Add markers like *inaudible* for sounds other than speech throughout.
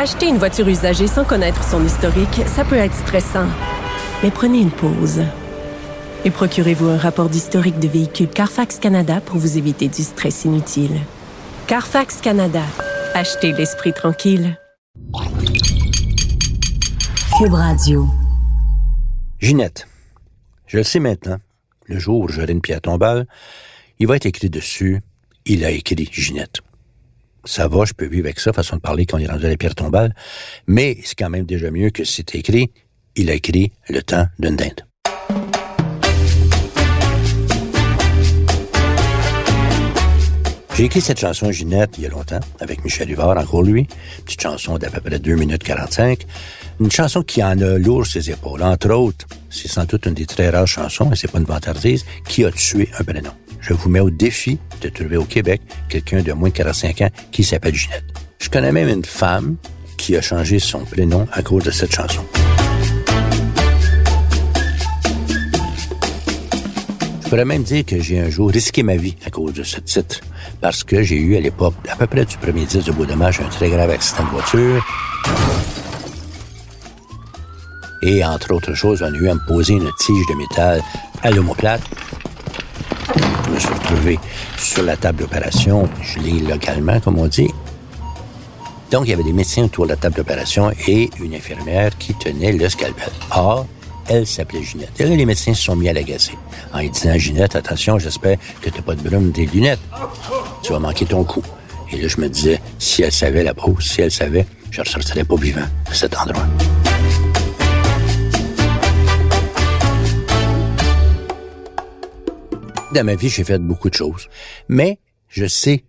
Acheter une voiture usagée sans connaître son historique, ça peut être stressant. Mais prenez une pause. Et procurez-vous un rapport d'historique de véhicule Carfax Canada pour vous éviter du stress inutile. Carfax Canada. Achetez l'esprit tranquille. Cube Radio. Ginette. Je le sais maintenant. Le jour où j'aurai une pierre tombale, il va être écrit dessus, il a écrit Ginette. Ça va, je peux vivre avec ça, façon de parler quand il est rendu à la pierre tombale, mais c'est quand même déjà mieux que c'est écrit, il a écrit le temps d'une dinde. J'ai écrit cette chanson Ginette il y a longtemps, avec Michel Huvard, encore lui. Petite chanson d'à peu près 2 minutes 45. Une chanson qui en a lourd ses épaules. Entre autres, c'est sans doute une des très rares chansons, et c'est pas une vantardise, qui a tué un prénom. Je vous mets au défi de trouver au Québec quelqu'un de moins de 45 ans qui s'appelle Ginette. Je connais même une femme qui a changé son prénom à cause de cette chanson. Je pourrais même dire que j'ai un jour risqué ma vie à cause de ce titre, parce que j'ai eu à l'époque, à peu près du premier 10 de Beau Dommage, un très grave accident de voiture. Et entre autres choses, on a eu à me poser une tige de métal à l'homoplate. Me suis retrouvé sur la table d'opération, je l'ai localement, comme on dit. Donc, il y avait des médecins autour de la table d'opération et une infirmière qui tenait le scalpel. Or, elle s'appelait Ginette. Et là, les médecins se sont mis à l'agacer en lui disant, Ginette, attention, j'espère que t'as pas de brume des lunettes. Tu vas manquer ton coup. Et là, je me disais, si elle savait la pause, si elle savait, je ne ressortirais pas vivant de cet endroit. Dans ma vie, j'ai fait beaucoup de choses. Mais je sais,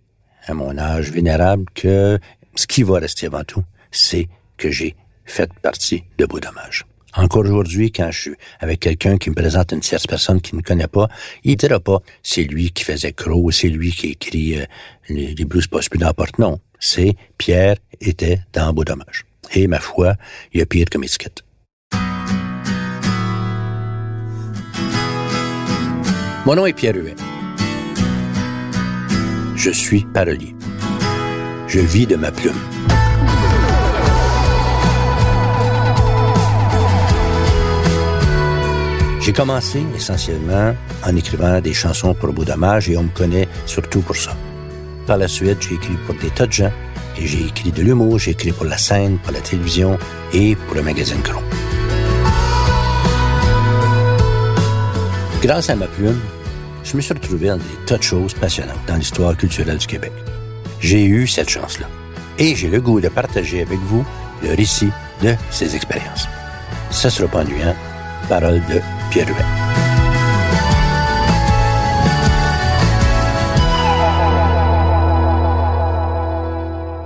à mon âge vénérable, que ce qui va rester avant tout, c'est que j'ai fait partie de Beau Dommage. Encore aujourd'hui, quand je suis avec quelqu'un qui me présente une tierce personne qui ne connaît pas, il dira pas c'est lui qui faisait Crow, c'est lui qui écrit euh, les, blues pas plus n'importe. Non, c'est Pierre était dans Beau Dommage. Et ma foi, il y a pire comme étiquette. Mon nom est Pierre Huet. Je suis parolier. Je vis de ma plume. J'ai commencé essentiellement en écrivant des chansons pour Beau et on me connaît surtout pour ça. Par la suite, j'ai écrit pour des tas de gens et j'ai écrit de l'humour, j'ai écrit pour la scène, pour la télévision et pour le magazine Cron. Grâce à ma plume, je me suis retrouvé dans des tas de choses passionnantes dans l'histoire culturelle du Québec. J'ai eu cette chance-là. Et j'ai le goût de partager avec vous le récit de ces expériences. Ça sera pas ennuyant. Parole de Pierre Huet.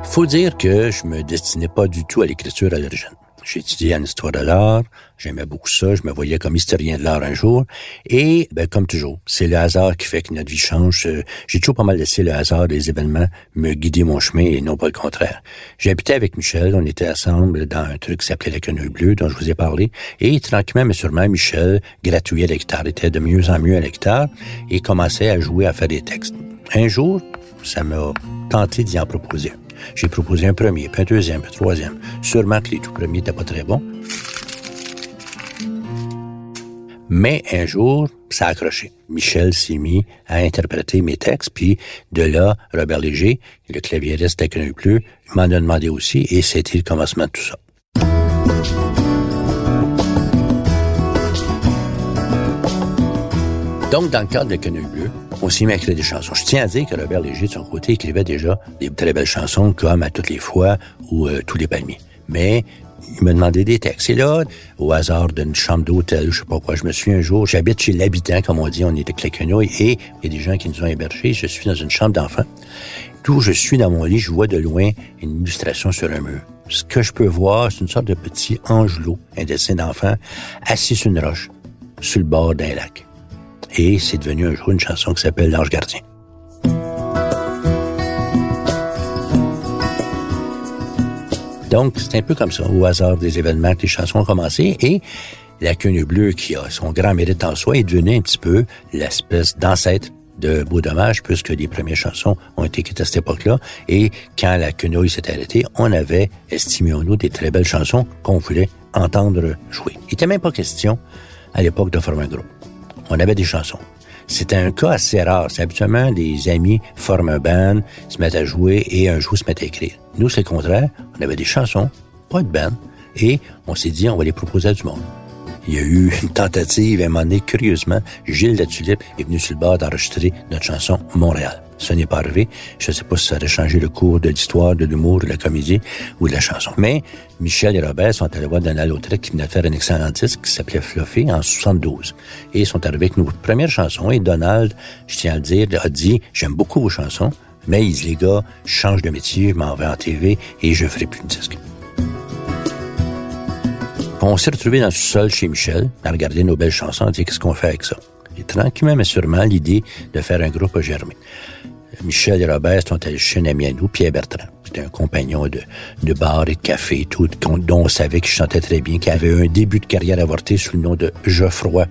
Faut dire que je me destinais pas du tout à l'écriture à l'origine. J'ai étudié en histoire de l'art, j'aimais beaucoup ça, je me voyais comme historien de l'art un jour, et ben, comme toujours, c'est le hasard qui fait que notre vie change. J'ai toujours pas mal laissé le hasard des événements me guider mon chemin et non pas le contraire. J'habitais avec Michel, on était ensemble dans un truc qui s'appelait la quenouille bleue, dont je vous ai parlé, et tranquillement mais sûrement, Michel gratouillait l'hectare, était de mieux en mieux à l'hectare, et commençait à jouer, à faire des textes. Un jour, ça m'a tenté d'y en proposer. J'ai proposé un premier, puis un deuxième, puis un troisième. Sûrement que les tout premiers n'étaient pas très bons. Mais un jour, ça a accroché. Michel s'est mis à interpréter mes textes, puis de là, Robert Léger, le claviériste d'Accueil Plus, m'en a demandé aussi, et c'était le commencement de tout ça. Donc, dans le cadre de Quenouille Bleu, on s'y met à écrire des chansons. Je tiens à dire que Robert Léger, de son côté, écrivait déjà des très belles chansons comme À toutes les fois ou euh, Tous les palmiers. Mais il me demandait des textes. Et là, au hasard d'une chambre d'hôtel, je sais pas quoi, je me suis un jour, j'habite chez l'habitant, comme on dit, on est avec Quenouille, et il y a des gens qui nous ont hébergés. Je suis dans une chambre d'enfant. D'où je suis dans mon lit, je vois de loin une illustration sur un mur. Ce que je peux voir, c'est une sorte de petit angelot, un dessin d'enfant, assis sur une roche, sur le bord d'un lac. Et c'est devenu un jour une chanson qui s'appelle L'Ange Gardien. Donc, c'est un peu comme ça, au hasard des événements que les chansons ont commencé. Et la quenouille bleue, qui a son grand mérite en soi, est devenue un petit peu l'espèce d'ancêtre de Beau Dommage, puisque les premières chansons ont été écrites à cette époque-là. Et quand la quenouille s'est arrêtée, on avait, estimons-nous, des très belles chansons qu'on voulait entendre jouer. Il n'était même pas question, à l'époque, de former un groupe. On avait des chansons. C'était un cas assez rare. C'est habituellement des amis forment un band, se mettent à jouer et un jour se mettent à écrire. Nous, c'est le contraire. On avait des chansons, pas de band, et on s'est dit, on va les proposer à du monde. Il y a eu une tentative, à un moment donné, curieusement, Gilles Latulippe est venu sur le bord d'enregistrer notre chanson Montréal. Ça n'est pas arrivé. Je ne sais pas si ça aurait changé le cours de l'histoire, de l'humour, de la comédie ou de la chanson. Mais Michel et Robert sont allés voir Donald Lautrec qui venait de faire un excellent disque qui s'appelait Fluffy en 72. Et ils sont arrivés avec nos premières chansons. Et Donald, je tiens à le dire, a dit, j'aime beaucoup vos chansons, mais ils, les gars, je change de métier, je m'en vais en TV et je ferai plus de disque. On s'est retrouvés dans le sol chez Michel, à regarder nos belles chansons, à dire qu'est-ce qu'on fait avec ça. Et tranquillement, mais sûrement, l'idée de faire un groupe a germé. Michel et Robert sont allés chez un ami à nous, Pierre Bertrand. C'était un compagnon de, de bar et de café dont on savait qu'il chantait très bien, qu'il avait un début de carrière avorté sous le nom de Geoffroy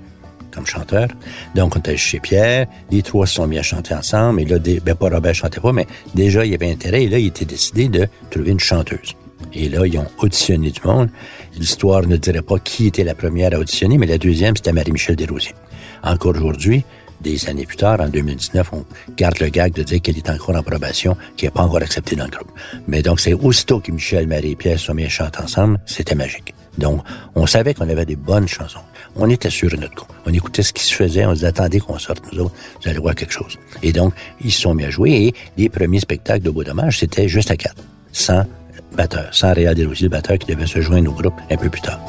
comme chanteur. Donc, on était chez Pierre. Les trois se sont mis à chanter ensemble. Et là, ben, pas Robert chantait pas, mais déjà, il y avait intérêt. Et là, il était décidé de trouver une chanteuse. Et là, ils ont auditionné du monde. L'histoire ne dirait pas qui était la première à auditionner, mais la deuxième, c'était Marie-Michel Desrosiers. Encore aujourd'hui, des années plus tard, en 2019, on garde le gag de dire qu'elle est encore en probation, qu'elle n'est pas encore acceptée dans le groupe. Mais donc, c'est aussitôt que Michel, Marie et Pierre sont mis à chanter ensemble, c'était magique. Donc, on savait qu'on avait des bonnes chansons. On était sûr de notre coup. On écoutait ce qui se faisait, on se attendait qu'on sorte, nous autres, vous allez voir quelque chose. Et donc, ils se sont mis à jouer et les premiers spectacles de Beau Dommage, c'était juste à quatre, sans batteur, sans Réal Desrosiers, batteur qui devait se joindre au groupe un peu plus tard.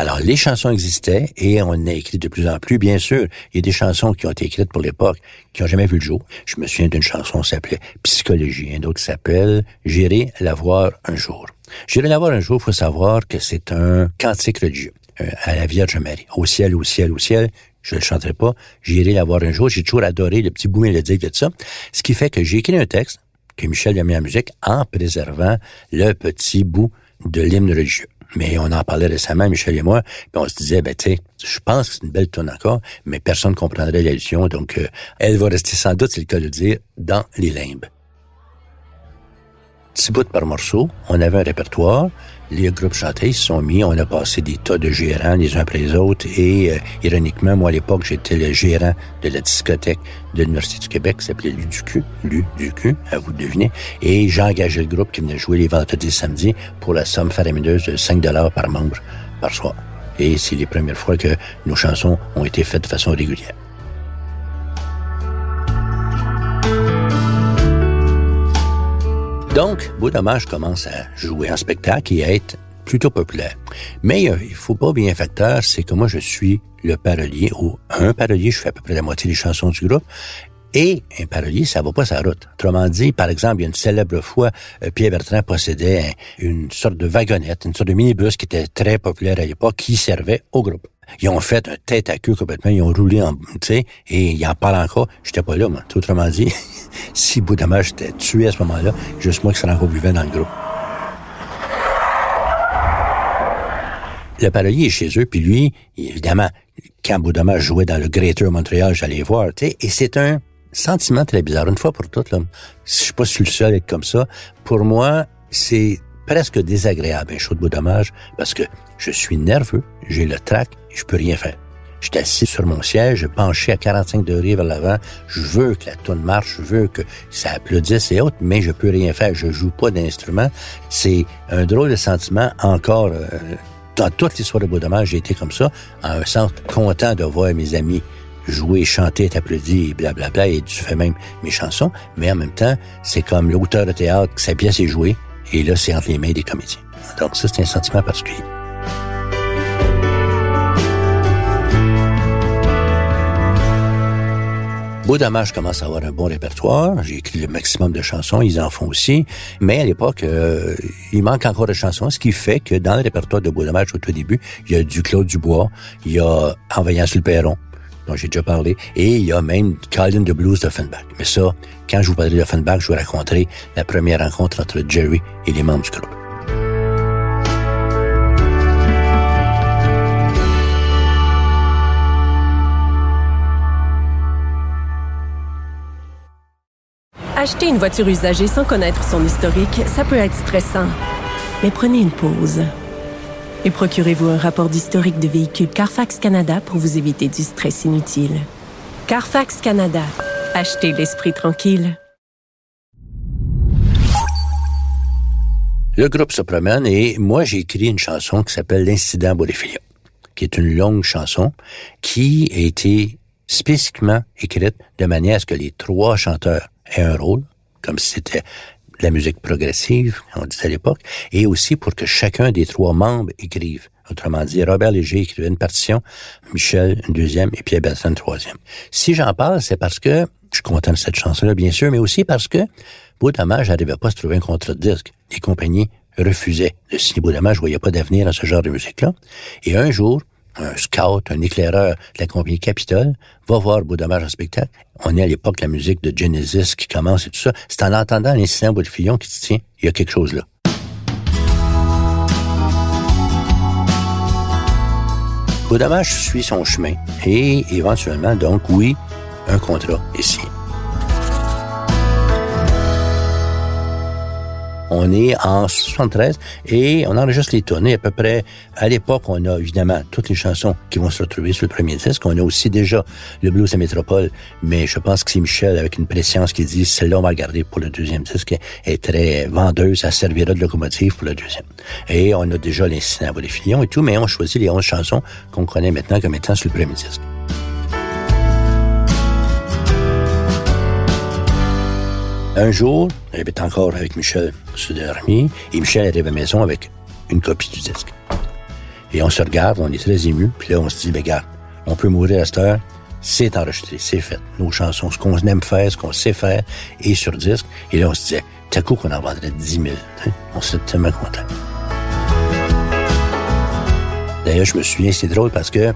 Alors, les chansons existaient et on a écrit de plus en plus. Bien sûr, il y a des chansons qui ont été écrites pour l'époque, qui ont jamais vu le jour. Je me souviens d'une chanson qui s'appelait Psychologie, un autre s'appelle J'irai la voir un jour. J'irai la voir un jour, il faut savoir que c'est un cantique religieux euh, à la Vierge Marie. Au ciel, au ciel, au ciel, je ne le chanterai pas. J'irai la voir un jour. J'ai toujours adoré le petit bout mélodique de ça. Ce qui fait que j'ai écrit un texte que Michel a mis en musique en préservant le petit bout de l'hymne religieux. Mais on en parlait récemment, Michel et moi, puis on se disait, ben tu sais, je pense que c'est une belle tonne encore, mais personne ne comprendrait l'allusion, donc euh, elle va rester sans doute, c'est le cas de le dire, dans les limbes. Petit bout par morceau, on avait un répertoire, les groupes chantés se sont mis, on a passé des tas de gérants les uns après les autres et euh, ironiquement, moi à l'époque, j'étais le gérant de la discothèque de l'Université du Québec qui s'appelait l'UDQ, l'UDQ, à vous de deviner, et engagé le groupe qui venait jouer les vendredis et samedis pour la somme faramineuse de 5 dollars par membre par soir. Et c'est les premières fois que nos chansons ont été faites de façon régulière. Donc, Beau commence à jouer en spectacle et à être plutôt populaire. Mais euh, il faut pas bien facteur, c'est que moi je suis le parolier ou un parolier, je fais à peu près la moitié des chansons du groupe. Et un parolier, ça va pas sa route. Autrement dit, par exemple, il y a une célèbre fois, euh, Pierre Bertrand possédait une sorte de wagonnette, une sorte de minibus qui était très populaire à l'époque, qui servait au groupe. Ils ont fait un tête à queue complètement, ils ont roulé en, tu sais, et ils en parlent encore. J'étais pas là, moi. Autrement dit, *laughs* si Boudamage était tué à ce moment-là, juste moi qui serais encore vivant dans le groupe. Le parolier est chez eux, puis lui, évidemment, quand Boudamage jouait dans le Greater Montréal, j'allais voir, tu sais, et c'est un sentiment très bizarre. Une fois pour toutes, là, je suis pas sur le seul à être comme ça. Pour moi, c'est presque désagréable un show de Boudamage parce que je suis nerveux, j'ai le trac, je peux rien faire. Je suis assis sur mon siège, penché à 45 degrés vers l'avant. Je veux que la tonne marche, je veux que ça applaudisse et autres, mais je peux rien faire. Je joue pas d'instrument. C'est un drôle de sentiment encore. Euh, dans toute l'histoire de Beaudommage, j'ai été comme ça, en un sens content de voir mes amis jouer, chanter, t'applaudir, blablabla, et tu fais même mes chansons, mais en même temps, c'est comme l'auteur de théâtre, sa pièce est jouée, et là, c'est entre les mains des comédiens. Donc ça, c'est un sentiment particulier. Beau Dommage commence à avoir un bon répertoire. J'ai écrit le maximum de chansons, ils en font aussi. Mais à l'époque, euh, il manque encore de chansons, ce qui fait que dans le répertoire de Beau Dommage au tout début, il y a du Claude Dubois, il y a Envoyant sur le perron, dont j'ai déjà parlé, et il y a même Colin de Blues d'Offenbach. Mais ça, quand je vous parlerai d'Offenbach, je vous raconterai la première rencontre entre Jerry et les membres du groupe. Acheter une voiture usagée sans connaître son historique, ça peut être stressant. Mais prenez une pause. Et procurez-vous un rapport d'historique de véhicule Carfax Canada pour vous éviter du stress inutile. Carfax Canada. Achetez l'esprit tranquille. Le groupe se promène et moi j'ai écrit une chanson qui s'appelle L'incident Boréfilia, qui est une longue chanson qui a été spécifiquement écrite de manière à ce que les trois chanteurs aient un rôle, comme si c'était la musique progressive, on disait à l'époque, et aussi pour que chacun des trois membres écrive. Autrement dit, Robert Léger écrivait une partition, Michel une deuxième et Pierre Bertrand une troisième. Si j'en parle, c'est parce que je suis content de cette chanson-là, bien sûr, mais aussi parce que Beau Dommage n'arrivait pas à se trouver un contrat de disque. Les compagnies refusaient de signer Beau Dommage, je voyais pas d'avenir dans ce genre de musique-là. Et un jour, un scout, un éclaireur de la compagnie Capitol, va voir Beau Dommage en spectacle. On est à l'époque la musique de Genesis qui commence et tout ça. C'est en entendant l'incident Bois de Fillon qui dit, tiens, il y a quelque chose là. Beau Dommage suit son chemin et éventuellement, donc, oui, un contrat est signé. On est en 73 et on enregistre les tournées à peu près. À l'époque, on a évidemment toutes les chansons qui vont se retrouver sur le premier disque. On a aussi déjà le blues à métropole, mais je pense que c'est Michel avec une préscience qui dit celle-là on va garder pour le deuxième disque. Est très vendeuse, ça servira de locomotive pour le deuxième. Et on a déjà l'incident à les filions et tout, mais on choisit les 11 chansons qu'on connaît maintenant comme étant sur le premier disque. Un jour, j'habite encore avec Michel Soudermi, et Michel arrive à la maison avec une copie du disque. Et on se regarde, on est très ému, puis là, on se dit, ben, regarde, on peut mourir à cette heure, c'est enregistré, c'est fait. Nos chansons, ce qu'on aime faire, ce qu'on sait faire, est sur disque. Et là, on se disait, t'as coup qu'on en vendrait 10 000. On serait tellement content. D'ailleurs, je me souviens, c'est drôle parce que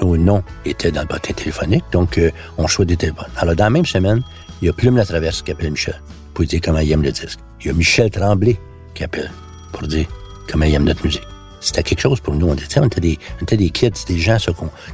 nos noms étaient dans le bottin téléphonique, donc euh, on choisit des téléphones. Alors, dans la même semaine, il y a Plume la Traverse qui appelle Michel pour dire comment il aime le disque. Il y a Michel Tremblay qui appelle pour dire comment il aime notre musique. C'était quelque chose pour nous. On était, des, on était des kids, des gens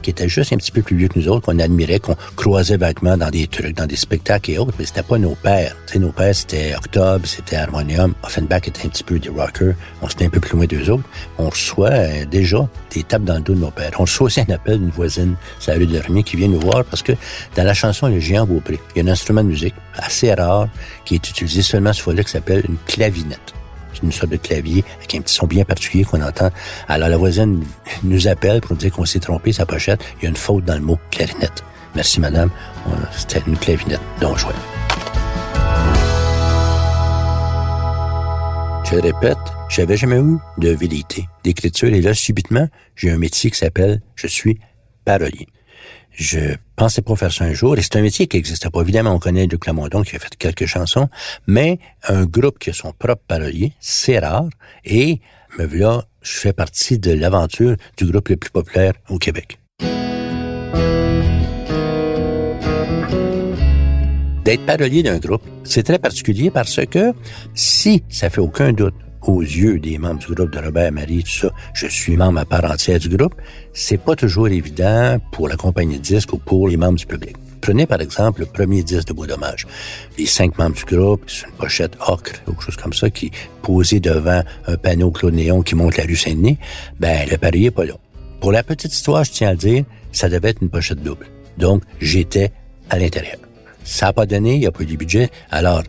qui étaient juste un petit peu plus vieux que nous autres, qu'on admirait, qu'on croisait vaguement dans des trucs, dans des spectacles et autres, mais c'était pas nos pères. sais, nos pères, c'était Octobre, c'était Harmonium. Offenbach était un petit peu des rockers. On était un peu plus loin d'eux autres. On reçoit euh, déjà des tapes dans le dos de nos pères. On reçoit aussi un appel d'une voisine, c'est rue de l'Armée, qui vient nous voir parce que dans la chanson Le Géant Beaupré, il y a un instrument de musique assez rare qui est utilisé seulement ce fois-là qui s'appelle une clavinette une sorte de clavier avec un petit son bien particulier qu'on entend. Alors la voisine nous appelle pour nous dire qu'on s'est trompé sa pochette. Il y a une faute dans le mot clarinette. Merci madame. C'était une clavinette. Donc jouais. Je répète, j'avais jamais eu de vérité d'écriture et là, subitement, j'ai un métier qui s'appelle je suis parolier. Je pensais pas faire ça un jour, et c'est un métier qui n'existait pas. Évidemment, on connaît Luc Lamondon qui a fait quelques chansons, mais un groupe qui a son propre parolier, c'est rare, et me voilà, je fais partie de l'aventure du groupe le plus populaire au Québec. D'être parolier d'un groupe, c'est très particulier parce que si ça fait aucun doute aux yeux des membres du groupe de Robert Marie, tout ça, je suis membre à part entière du groupe, c'est pas toujours évident pour la compagnie de disques ou pour les membres du public. Prenez par exemple le premier disque de Beau Dommage. Les cinq membres du groupe, c'est une pochette ocre quelque chose comme ça qui posée devant un panneau Claude Néon qui monte la rue Saint-Denis. Ben, le pari est pas là. Pour la petite histoire, je tiens à le dire, ça devait être une pochette double. Donc, j'étais à l'intérieur. Ça n'a pas donné, il n'y a pas eu de budget. Alors,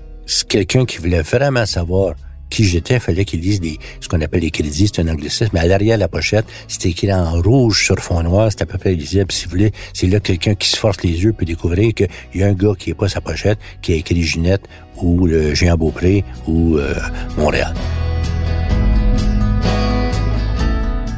quelqu'un qui voulait vraiment savoir qui j'étais, fallait qu'il lise des, ce qu'on appelle les crédits, c'est un anglicisme, mais à l'arrière de la pochette, c'était écrit en rouge sur fond noir, c'était à peu près lisible, si vous voulez. C'est là quelqu'un qui se force les yeux peut découvrir qu'il y a un gars qui est pas sa pochette, qui a écrit Ginette, ou le Géant Beaupré, ou euh, Montréal.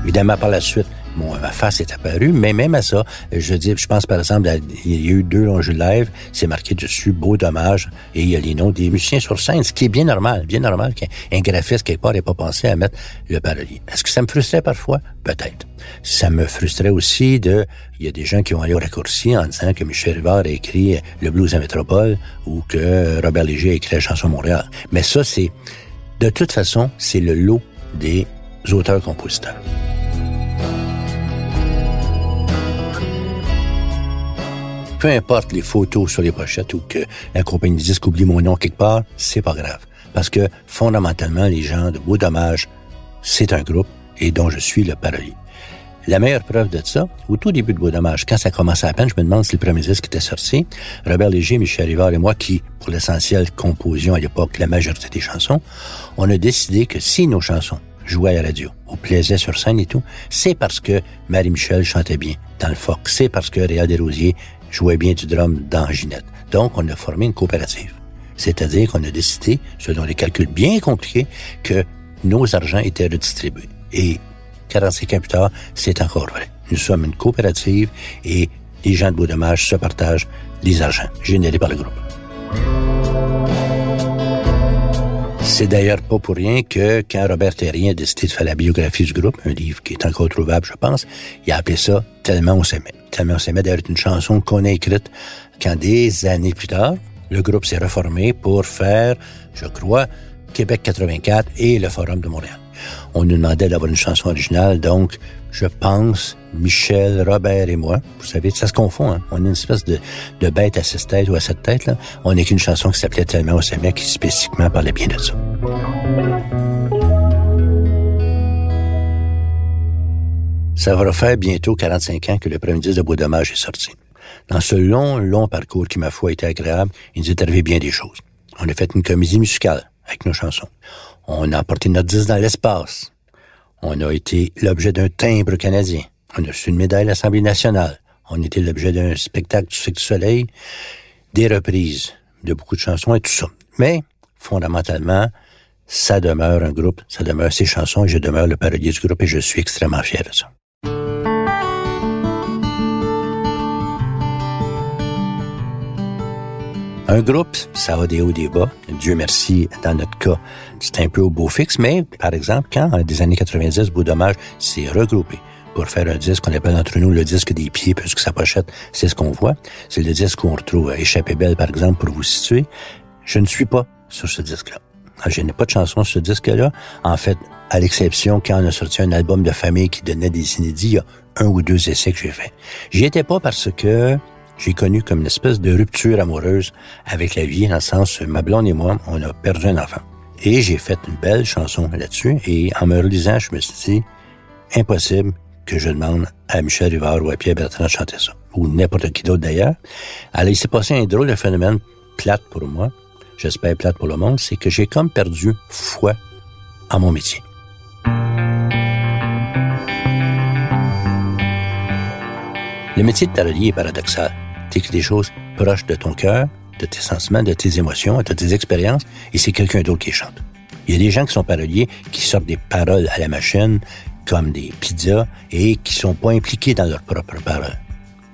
Évidemment, par la suite, ma face est apparue, mais même à ça, je dis, je pense par exemple, il y a eu deux longs jeux live, c'est marqué dessus, beau dommage, et il y a les noms des musiciens sur scène, ce qui est bien normal, bien normal qu'un graphiste quelque part n'ait pas pensé à mettre le parolier. Est-ce que ça me frustrait parfois? Peut-être. Ça me frustrait aussi de, il y a des gens qui ont allé au raccourci en disant que Michel Rivard a écrit le blues à métropole ou que Robert Léger a écrit la chanson Montréal. Mais ça, c'est, de toute façon, c'est le lot des auteurs-compositeurs. Peu importe les photos sur les pochettes ou que la compagnie disque oublie mon nom quelque part, c'est pas grave. Parce que fondamentalement, les gens de Beau Dommage, c'est un groupe et dont je suis le parolier. La meilleure preuve de ça, au tout début de Beau Dommage, quand ça commençait à peine, je me demande si le premier disque était sorti. Robert Léger, Michel Rivard et moi, qui, pour l'essentiel, composions à l'époque la majorité des chansons, on a décidé que si nos chansons jouaient à la radio, ou plaisaient sur scène et tout, c'est parce que Marie-Michel chantait bien dans le Fox, c'est parce que Réal Desrosiers jouait bien du drum dans Ginette. Donc, on a formé une coopérative. C'est-à-dire qu'on a décidé, selon des calculs bien compliqués, que nos argents étaient redistribués. Et 45 ans plus tard, c'est encore vrai. Nous sommes une coopérative et les gens de Beau-Dommage se partagent les argents générés par le groupe. C'est d'ailleurs pas pour rien que quand Robert Terrien a décidé de faire la biographie du groupe, un livre qui est encore trouvable, je pense, il a appelé ça Tellement on s'aimait. Tellement on s'aimait d'ailleurs une chanson qu'on a écrite quand des années plus tard, le groupe s'est reformé pour faire, je crois, Québec 84 et le Forum de Montréal. On nous demandait d'avoir une chanson originale, donc je pense Michel, Robert et moi, vous savez, ça se confond, hein? on est une espèce de, bête à six têtes ou à sept têtes, là. on n'est qu'une chanson qui s'appelait Tellement au Sémec qui spécifiquement parlait bien de ça. Ça va faire bientôt 45 ans que le premier disque de Beau Dommage est sorti. Dans ce long, long parcours qui, ma foi, été agréable, il nous est arrivé bien des choses. On a fait une comédie musicale avec nos chansons. On a apporté notre disque dans l'espace. On a été l'objet d'un timbre canadien. On a reçu une médaille de l'Assemblée nationale. On a été l'objet d'un spectacle du Cirque du Soleil, des reprises de beaucoup de chansons et tout ça. Mais, fondamentalement, ça demeure un groupe, ça demeure ses chansons et je demeure le parolier du groupe et je suis extrêmement fier de ça. Un groupe, ça a des hauts, des bas. Dieu merci, dans notre cas, c'est un peu au beau fixe, mais par exemple, quand, en des années 90, Beau Dommage s'est regroupé pour faire un disque qu'on appelle entre nous le disque des pieds, puisque sa pochette, c'est ce qu'on voit. C'est le disque où on retrouve Échappée belle, par exemple, pour vous situer. Je ne suis pas sur ce disque-là. Ah, je n'ai pas de chanson sur ce disque-là. En fait, à l'exception quand on a sorti un album de famille qui donnait des inédits, il y a un ou deux essais que j'ai fait. J'y étais pas parce que j'ai connu comme une espèce de rupture amoureuse avec la vie, dans le sens, ma blonde et moi, on a perdu un enfant. Et j'ai fait une belle chanson là-dessus, et en me relisant, je me suis dit, impossible que je demande à Michel Rivard ou à Pierre Bertrand de chanter ça, ou n'importe qui d'autre d'ailleurs. Alors, il s'est passé un drôle de phénomène plate pour moi, j'espère plate pour le monde, c'est que j'ai comme perdu foi en mon métier. Le métier de parolier est paradoxal des choses proches de ton cœur, de tes sentiments, de tes émotions, de tes expériences, et c'est quelqu'un d'autre qui chante. Il y a des gens qui sont paroliers, qui sortent des paroles à la machine, comme des pizzas, et qui sont pas impliqués dans leurs propres paroles.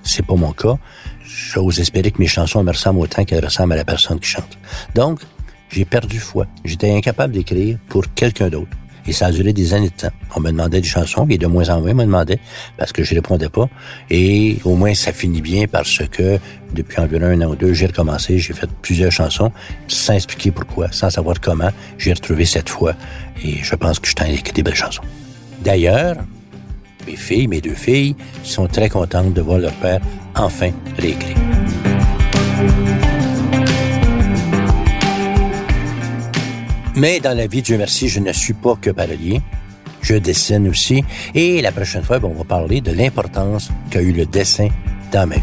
C'est pas mon cas. J'ose espérer que mes chansons me ressemblent autant qu'elles ressemblent à la personne qui chante. Donc, j'ai perdu foi. J'étais incapable d'écrire pour quelqu'un d'autre. Et ça a duré des années de temps. On me demandait des chansons, et de moins en moins me demandait, parce que je répondais pas. Et au moins, ça finit bien parce que depuis environ un an ou deux, j'ai recommencé, j'ai fait plusieurs chansons, sans expliquer pourquoi, sans savoir comment. J'ai retrouvé cette foi, et je pense que je t'en écrit des belles chansons. D'ailleurs, mes filles, mes deux filles, sont très contentes de voir leur père enfin réécrire. Mais dans la vie, Dieu merci, je ne suis pas que parolier. Je dessine aussi. Et la prochaine fois, ben, on va parler de l'importance qu'a eu le dessin dans ma vie.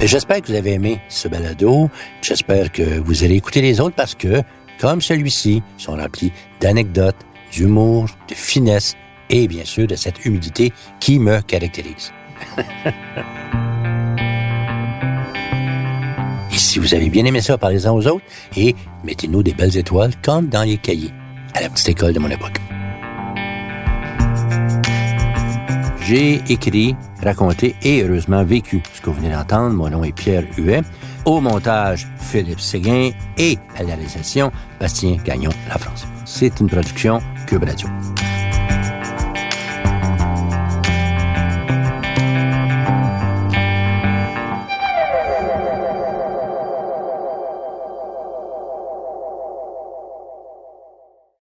J'espère que vous avez aimé ce balado. J'espère que vous allez écouter les autres parce que, comme celui-ci, sont remplis d'anecdotes, d'humour, de finesse et bien sûr de cette humilité qui me caractérise. *laughs* Si vous avez bien aimé ça, parlez-en aux autres et mettez-nous des belles étoiles comme dans les cahiers à la petite école de mon époque. J'ai écrit, raconté et heureusement vécu ce que vous venez d'entendre. Mon nom est Pierre Huet. Au montage, Philippe Séguin et à la réalisation, Bastien Gagnon, La France. C'est une production Cube Radio.